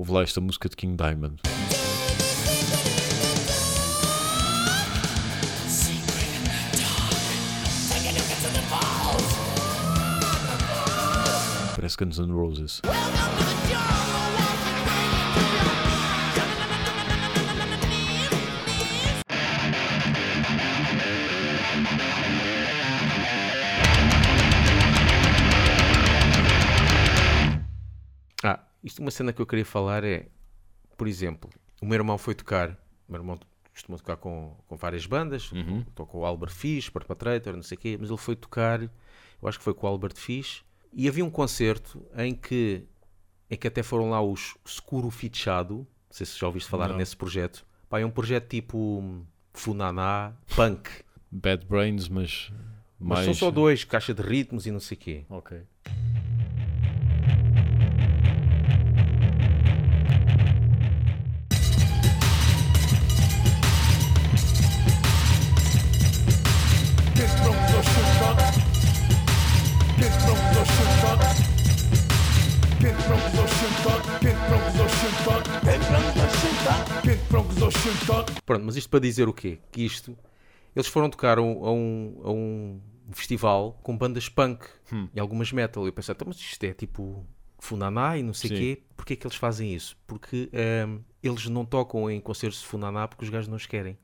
Houve lá esta música de King Diamond. Parece Guns N' Roses. Isto uma cena que eu queria falar é, por exemplo, o meu irmão foi tocar, o meu irmão costuma tocar com, com várias bandas, tocou o Albert Fish, Perpetrator, não sei o quê, mas ele foi tocar, eu acho que foi com o Albert Fish, e havia um concerto em que, em que até foram lá os Scuro Fichado, não sei se já ouviste falar Não. nesse projeto, Pá, é um projeto tipo hum, Funaná, punk, Bad Brains, mas mas mais... são só dois, caixa de ritmos e não sei o quê. Ok. Pronto, mas isto para dizer o quê? Que isto, eles foram tocar a um, a um, um festival com bandas punk e algumas metal. Eu pensei, "Então, mas isto é tipo Funaná e não sei o quê. Porquê é que eles fazem isso? Porque ehm, eles não tocam em concertos de Funaná porque os gajos não os querem.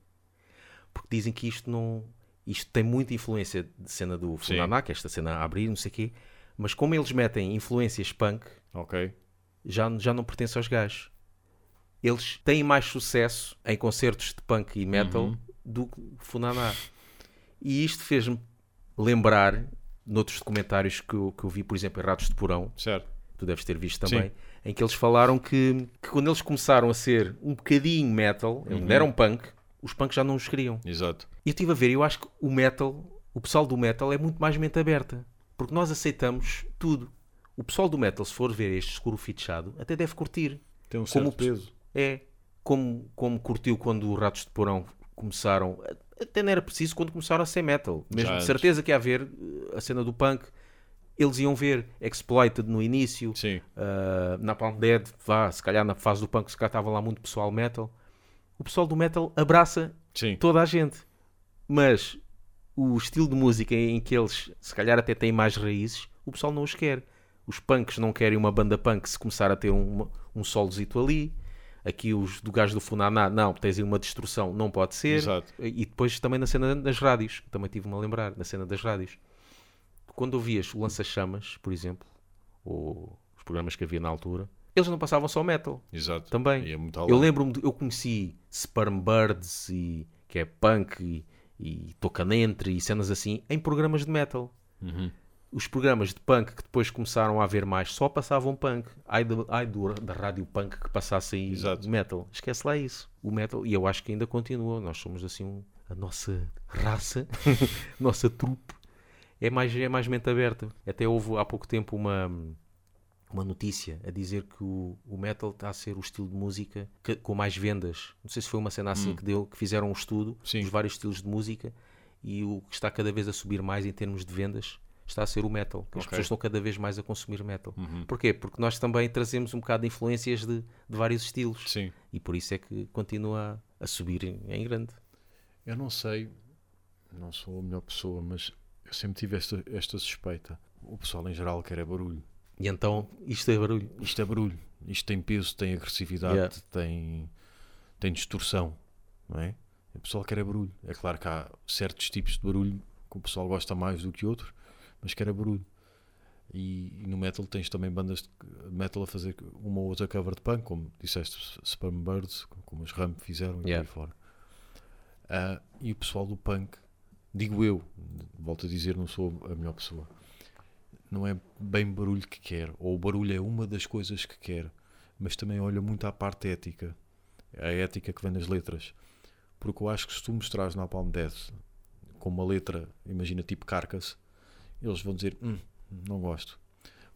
Porque dizem que isto não... Isto tem muita influência de cena do Sim. Funaná, que é esta cena a abrir, não sei o quê. Mas como eles metem influências punk, Ok. já, já não pertence aos gajos. Eles têm mais sucesso em concertos de punk e metal Uhum. do que Funaná. E isto fez-me lembrar, noutros documentários que eu, que eu vi, por exemplo, em Ratos de Porão, Certo. tu deves ter visto também, em que eles falaram que, que quando eles começaram a ser um bocadinho metal, Uhum. não eram punk, os punks já não os queriam. Exato. E eu estive a ver, eu acho que o metal, o pessoal do metal é muito mais mente aberta. Porque nós aceitamos tudo. O pessoal do metal, se for ver este escuro fichado, até deve curtir. Tem um Como certo o pe- peso. É. Como, como curtiu quando os Ratos de Porão começaram. Até não era preciso quando começaram a ser metal. Mesmo de antes. certeza que ia haver eh, a cena do punk. Eles iam ver Exploited no início. Sim. Uh, Napalm Dead, vá, se calhar na fase do punk, se calhar estava lá muito pessoal metal. O pessoal do metal abraça Sim. toda a gente. Mas o estilo de música em que eles, se calhar, até têm mais raízes, o pessoal não os quer. Os punks não querem uma banda punk se começar a ter um, um solozito ali. Aqui os do gajo do Funaná, não, tens aí uma destrução, não pode ser. Exato. E depois também na cena das rádios, também tive-me a lembrar, na cena das rádios. Quando ouvias o Lança-Chamas, por exemplo, ou os programas que havia na altura, eles não passavam só metal Exato. também. É eu lembro-me, eu conheci Sperm Birds, e, que é punk, e, e Tocanentre, e cenas assim, em programas de metal. Uhum. Os programas de punk que depois começaram a haver mais só passavam punk. Ai, do, ai do- da rádio punk que passasse aí Exato. metal. Esquece lá isso. O metal, e eu acho que ainda continua. Nós somos assim, um- a nossa raça, nossa trupe, é mais, é mais mente aberta. Até houve há pouco tempo uma, uma notícia a dizer que o, o metal está a ser o estilo de música que- com mais vendas. Não sei se foi uma cena assim que deu, que fizeram um estudo Hum. Sim. dos vários estilos de música e o que está cada vez a subir mais em termos de vendas está a ser o metal. Que As pessoas estão cada vez mais a consumir metal. Uhum. Porquê? Porque nós também trazemos um bocado de influências de, de vários estilos. Sim. E por isso é que continua a, subir em, em grande. Eu não sei, não sou a melhor pessoa, mas eu sempre tive esta, esta suspeita. O pessoal em geral quer é barulho. E então isto é barulho. Isto é barulho. Isto tem peso, tem agressividade, Yeah. tem, tem distorção, não é? O pessoal quer é barulho. É claro que há certos tipos de barulho que o pessoal gosta mais do que outros, mas quer é barulho. E, e no metal tens também bandas de metal a fazer uma ou outra cover de punk, como disseste, Sperm Birds, como os Ramp fizeram e Yeah. por aí fora. Ah, e o pessoal do punk, digo eu, volto a dizer, não sou a melhor pessoa, não é bem barulho que quer, ou o barulho é uma das coisas que quer, mas também olha muito à parte ética, a ética que vem nas letras. Porque eu acho que se tu mostrares na Palm Death com uma letra, imagina tipo Carcass, eles vão dizer, "Hum, não gosto.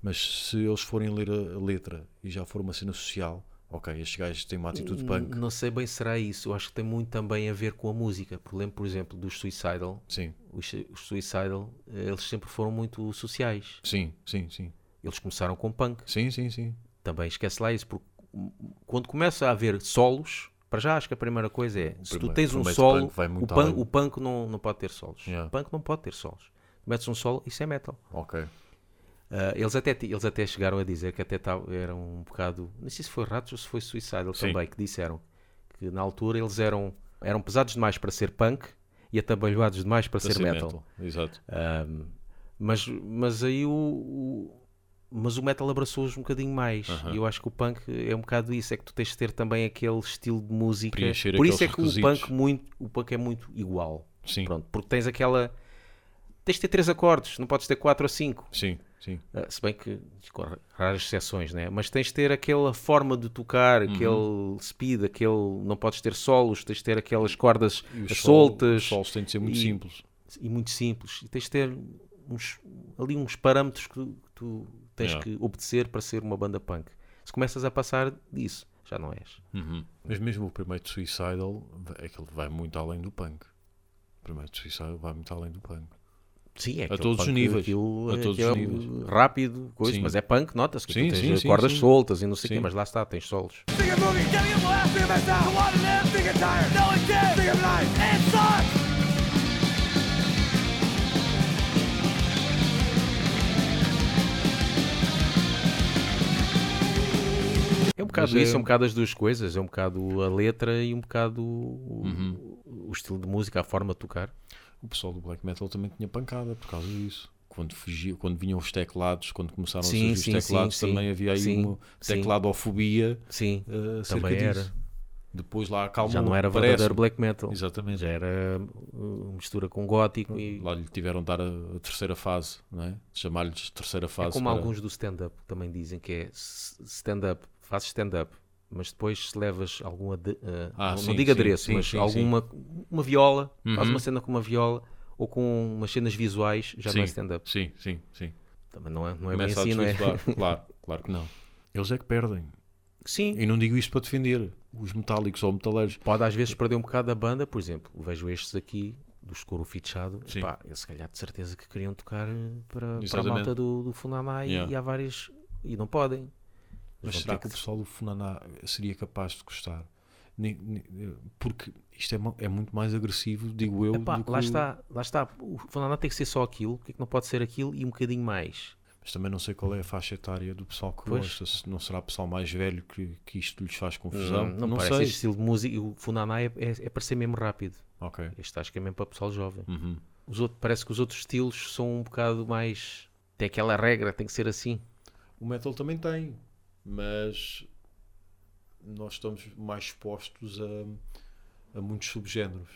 Mas se eles forem ler a letra e já for uma cena social, ok, estes gajos têm uma atitude punk. Não sei bem se será isso. Eu acho que tem muito também a ver com a música. Por exemplo, por exemplo dos Suicidal. Sim, Os, os Suicidal, eh, eles sempre foram muito sociais. sim, sim, sim. Eles começaram com punk. Sim, sim, sim. Também esquece lá isso, porque quando começa a haver solos, para já acho que a primeira coisa é, se tu primeiro- tens um solo, punk o, punk, o punk não, não pode ter solos. Yeah. O punk não pode ter solos. Metes um solo, isso é metal. Ok. Ah, eles, até, eles até chegaram a dizer que até tavam- eram um bocado. Não sei se foi Ratos ou se foi Suicidal Sim. também, que disseram que na altura eles eram, eram pesados demais para ser punk e atabalhoados demais para, Para ser, metal. Exato. Ahm, mas, mas aí o, o- mas o metal abraçou-os um bocadinho mais. Aham. E eu acho que o punk é um bocado isso, é que tu tens de ter também aquele estilo de música. Preencher Por isso é que o punk, muito, o punk é muito igual. Sim. Pronto, porque tens aquela. Tens de ter três acordes, não podes ter quatro ou cinco. Sim, sim. Ah, se bem que com raras exceções, né? mas tens de ter aquela forma de tocar, Uhum. aquele speed, aquele. Não podes ter solos, tens de ter aquelas cordas soltas Os solos têm de ser muito e- simples. e muito simples. E tens de ter uns, ali uns parâmetros que tu, tu tens Yeah. que obedecer para ser uma banda punk. Se começas a passar disso, já não és. Uhum. Mas mesmo o primeiro de Suicidal, é que ele vai muito além do punk. O primeiro de Suicidal vai muito além do punk. Sim, é A todos os níveis. aquilo- A todos aquilo os é níveis. Rápido, coisa, Sim. mas é punk, nota-se que Sim, tens sim, cordas soltas e não sei o quê, mas lá está, tens solos. É um bocado Mas isso, é- é um bocado as duas coisas, é um bocado a letra e um bocado o, Uhum. o estilo de música, a forma de tocar. O pessoal do black metal também tinha pancada por causa disso. Quando, fugia, quando vinham os teclados, quando começaram Sim, a surgir sim, os teclados, sim, também havia aí uma tecladofobia Sim, uh, também era. disso. Depois lá acalmou. Já não era verdadeiro black metal. Exatamente. Já era uh, mistura com gótico e Lá lhe tiveram de dar a, a terceira fase, não é? Chamar-lhes terceira é fase. como para- alguns do stand-up também dizem que é stand-up, fazes stand-up, mas depois se levas algum ade- uh, Ah, não sim, digo adereço, sim, mas sim, alguma uma viola, faz Uhum. uma cena com uma viola ou com umas cenas visuais, já não é stand-up. Sim, sim, sim. Também não é, não é bem Começa a assim, não é? Claro, claro que não. Eles é que perdem. Sim, E não digo isto para defender os metálicos ou metaleiros. pode às vezes perder um bocado da banda, por exemplo, vejo estes aqui dos couro fichado, Sim. pá, eu se calhar de certeza que queriam tocar para, para a malta do, do Funaná e, Yeah. e há várias e não podem. Mas será que o pessoal do Funaná seria capaz de gostar? Porque isto é, é muito mais agressivo, digo eu. Epá, que lá o- está, lá está. O Funaná tem que ser só aquilo, porque é que não pode ser aquilo e um bocadinho mais? Mas também não sei qual é a faixa etária do pessoal que Pois. gosta. Se não será pessoal mais velho que, que isto lhes faz confusão. Hum, não, não parece sei. este estilo de música. O Funaná é, é, é para ser mesmo rápido. Ok. Este acho que é mesmo para pessoal jovem. Uhum. Os outros, parece que os outros estilos são um bocado mais. Tem aquela regra, tem que ser assim. O metal também tem, mas nós estamos mais expostos a, a muitos subgéneros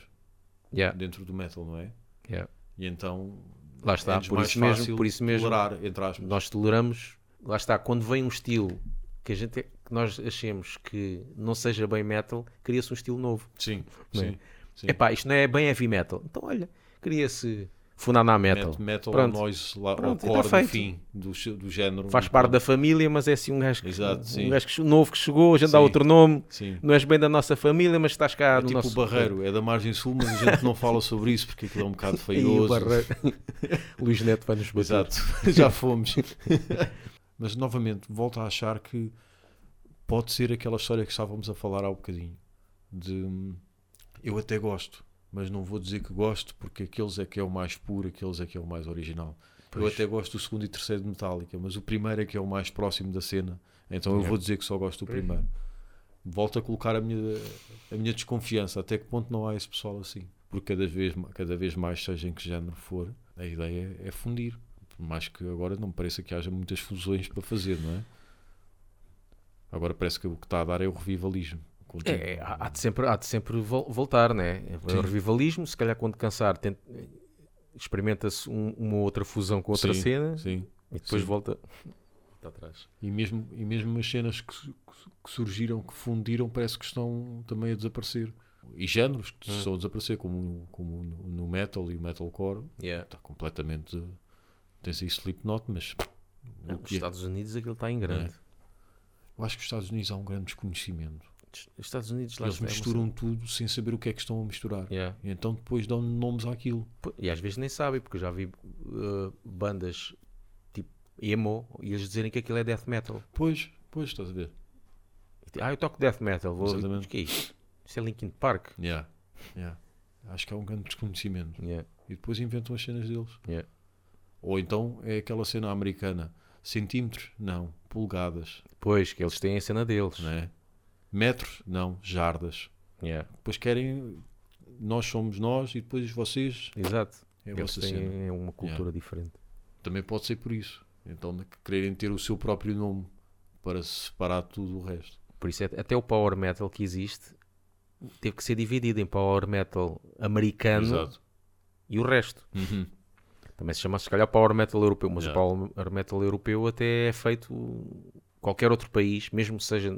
Yeah, dentro do metal, não é? yeah. E então Lá está, é-nos por isso mesmo- por isso mesmo- tolerar. Nós toleramos. Lá está, quando vem um estilo que a gente que nós achemos que não seja bem metal, cria-se um estilo novo. Sim, Não é? sim. sim. Epá, isto não é bem heavy metal. Então, olha, cria-se Funaná metal. Met- metal Pronto. noise lá, Pronto, tá core do feito. fim do, do género. Faz parte pronto. da família, mas é assim um gajo, que, Exato, sim. um gajo que che- novo que chegou, a gente dá Sim. outro nome. Sim. Não és bem da nossa família, mas estás cá É no tipo nosso o Barreiro, é da margem sul, mas a gente não fala sobre isso porque aquilo é um bocado o feioso. Barreiro. Luís Neto vai nos bater. Exato, já fomos. Mas novamente, volto a achar que pode ser aquela história que estávamos a falar há um bocadinho. De hum, eu até gosto, mas não vou dizer que gosto porque aqueles é que é o mais puro, aqueles é que é o mais original. Eu Pois. até gosto do segundo e terceiro de Metallica, mas o primeiro é que é o mais próximo da cena, então eu É. vou dizer que só gosto do primeiro. Volto a colocar a minha, a minha desconfiança, até que ponto não há esse pessoal assim. Porque cada vez, cada vez mais, seja em que género for, a ideia é, é fundir. Por mais que agora não me pareça que haja muitas fusões para fazer, não é? Agora parece que o que está a dar é o revivalismo. Contínuo. É, há de sempre, há de sempre vol- voltar, né? É Sim. o revivalismo, se calhar quando cansar, tenta- experimenta-se um- uma outra fusão com outra Sim, cena Sim. e depois sim. volta atrás. E mesmo, e mesmo as cenas que, que surgiram, que fundiram, parece que estão também a desaparecer. E géneros que Hum. estão a desaparecer, como, como no, metal e o metalcore, está completamente. Tens aí Slipknot, mas. o Nos que é? Estados Unidos aquilo está em grande. Eu acho que os Estados Unidos há um grande desconhecimento. Os Estados Unidos lá Eles é misturam tudo sem saber o que é que estão a misturar. Yeah. E então depois dão nomes àquilo. E às vezes nem sabem, porque eu já vi uh, bandas tipo emo e eles dizerem que aquilo é death metal. Pois, pois, estás a ver. E Ah, eu toco death metal. Vou... Exatamente. O que é isto? Isso é Linkin Park. Yeah. Yeah. Acho que há um grande desconhecimento. Yeah. E depois inventam as cenas deles. Yeah. Ou então é aquela cena americana. Centímetros? Não. Polegadas. Pois, que eles têm a cena deles. Não é? Metros? Não. Jardas. Yeah. Depois querem. Nós somos nós e depois vocês Exato. é a vossa cena. têm uma cultura diferente. Também pode ser por isso. Então, quererem ter o seu próprio nome para separar tudo o resto. Por isso, é- até o power metal que existe teve que ser dividido em power metal americano Exato. e o resto. Uhum. Também se chama, se calhar, power metal europeu, mas Yeah. o power metal europeu até é feito qualquer outro país, mesmo que seja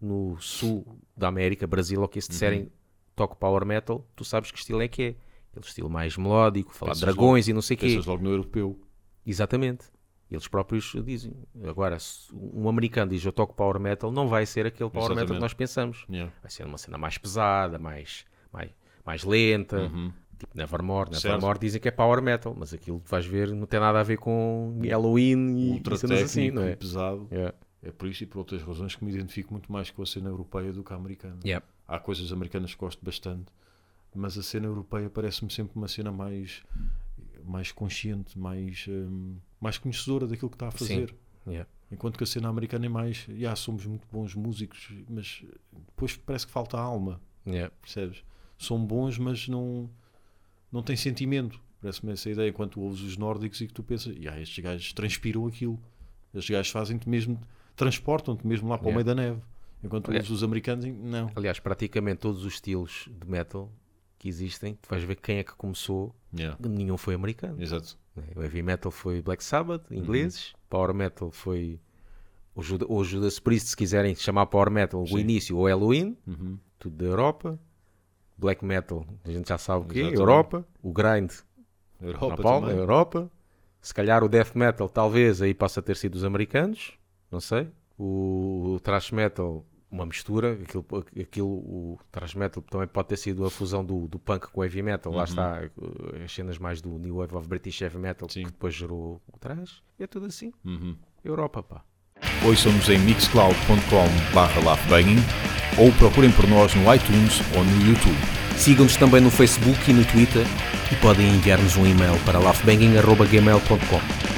no sul da América, Brasil, ou que se Uhum. disserem toque power metal, tu sabes que estilo é que é. Aquele estilo mais melódico, falar de dragões e não sei o quê. Pensas logo no europeu. Exatamente. Eles próprios dizem. Agora, se um americano diz eu toco power metal, não vai ser aquele power metal que Exatamente. nós pensamos. Yeah. Vai ser uma cena mais pesada, mais, mais, mais lenta. Tipo Nevermore. Uhum. Certo. Nevermore dizem que é power metal, mas aquilo que vais ver não tem nada a ver com Halloween e, Ultra assim, não é? pesado. Yeah. É por isso e por outras razões que me identifico muito mais com a cena europeia do que a americana. Yeah. Há coisas americanas que gosto bastante, mas a cena europeia parece-me sempre uma cena mais, mais consciente, mais, hum, mais conhecedora daquilo que está a fazer. Yeah. Enquanto que a cena americana é mais, já somos muito bons músicos, mas depois parece que falta alma, Yeah. percebes? São bons, mas não, não têm sentimento. Parece-me essa ideia quando tu ouves os nórdicos e que tu pensas, "Ya, estes gajos transpiram aquilo. Estes gajos fazem-te mesmo, transportam-te mesmo lá para o Yeah. meio da neve. Enquanto Aliás- os americanos, não. Aliás, praticamente todos os estilos de metal que existem, tu vais ver quem é que começou, Yeah. nenhum foi americano. Exato. né? O heavy metal foi Black Sabbath, ingleses. Power metal foi o Judas, ou Judas Priest, se quiserem chamar Power metal, o Sim. início, ou Halloween, Uhum. tudo da Europa. Black metal, a gente já sabe o quê? Exatamente. Europa. O grind, Europa Napalm. Europa. Se calhar o death metal, talvez, aí possa ter sido os americanos, não sei. O, thrash metal, uma mistura. Aquilo, aquilo, o thrash metal também pode ter sido a fusão do, do punk com o heavy metal. Lá está, eh, as cenas mais do New Wave of British Heavy Metal, Sim. que depois gerou o thrash. E é tudo assim. Uhum. Europa, pá. Ouçam-nos em mixcloud.com/laughbanging ou procurem por nós no iTunes ou no YouTube. Sigam-nos também no Facebook e no Twitter e podem enviar-nos um e-mail para laughbanging.gmail.com.